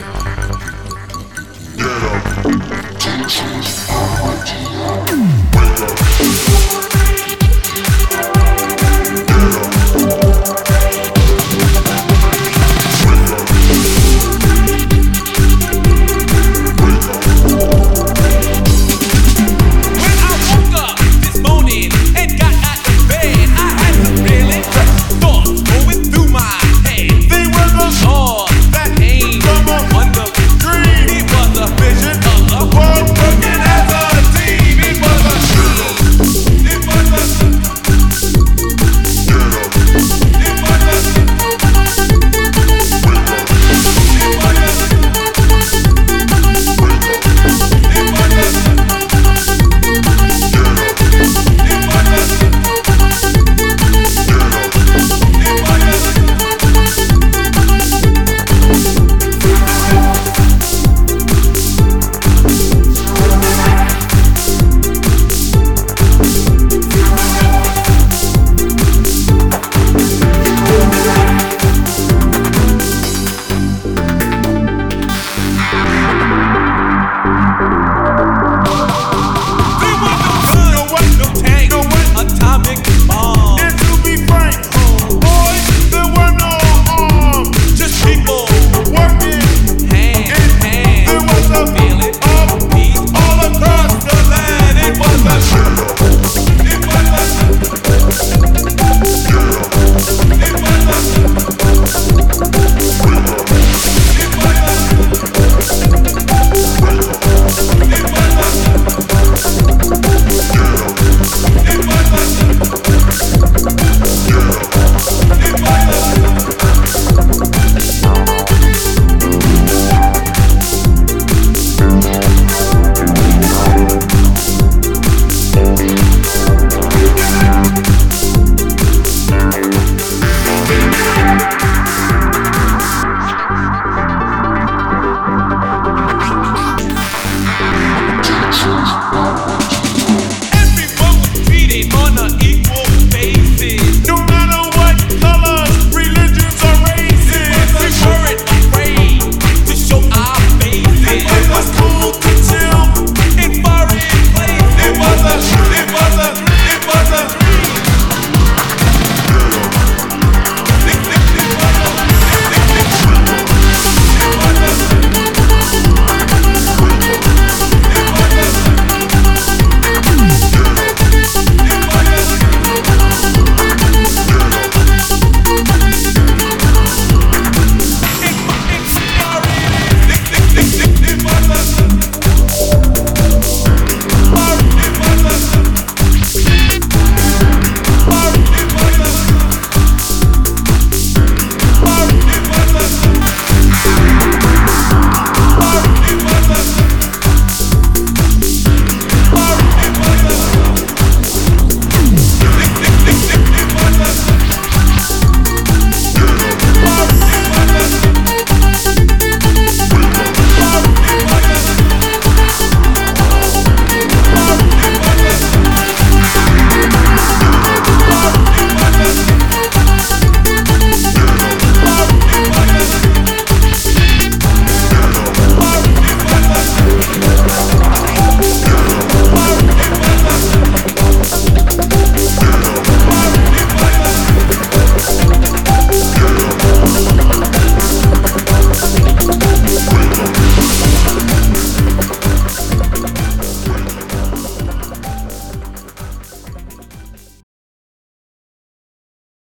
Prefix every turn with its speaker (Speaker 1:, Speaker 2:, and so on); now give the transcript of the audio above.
Speaker 1: Bye.